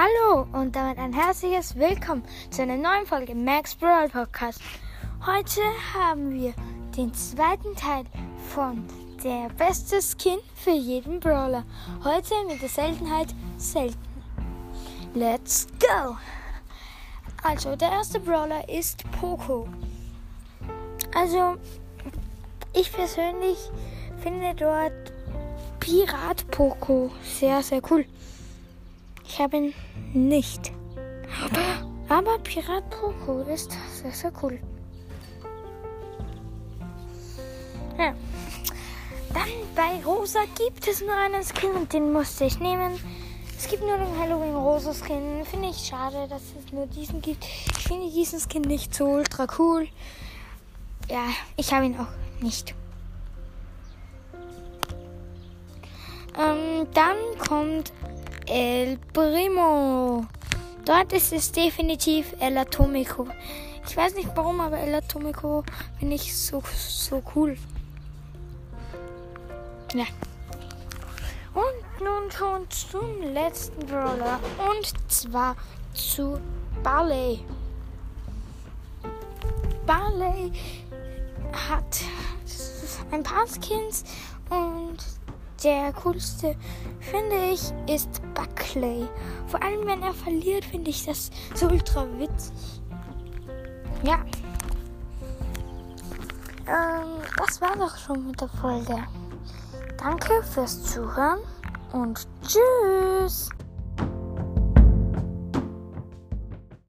Hallo und damit ein herzliches Willkommen zu einer neuen Folge Max Brawl Podcast. Heute haben wir den zweiten Teil von der beste Skin für jeden Brawler. Heute mit der Seltenheit selten. Let's go! Also, der erste Brawler ist Poco. Also, ich persönlich finde dort Pirat Poco sehr, sehr cool. Ich habe ihn nicht. Aber Pirat Poco ist sehr, sehr cool. Ja. Dann bei Rosa gibt es nur einen Skin und den musste ich nehmen. Es gibt nur den Halloween Rosa Skin. Finde ich schade, dass es nur diesen gibt. Ich finde diesen Skin nicht so ultra cool. Ja, ich habe ihn auch nicht. Ähm, dann kommt El Primo. Dort ist es definitiv El Atomico. Ich weiß nicht warum, aber El Atomico finde ich so, so cool. Ja. Und nun schon zum letzten Brawler. Und zwar zu Barley. Barley hat ein paar Skins und der coolste, finde ich, ist Buckley. Vor allem, wenn er verliert, finde ich das so ultra witzig. Ja. Ähm, das war doch schon mit der Folge. Danke fürs Zuhören und tschüss.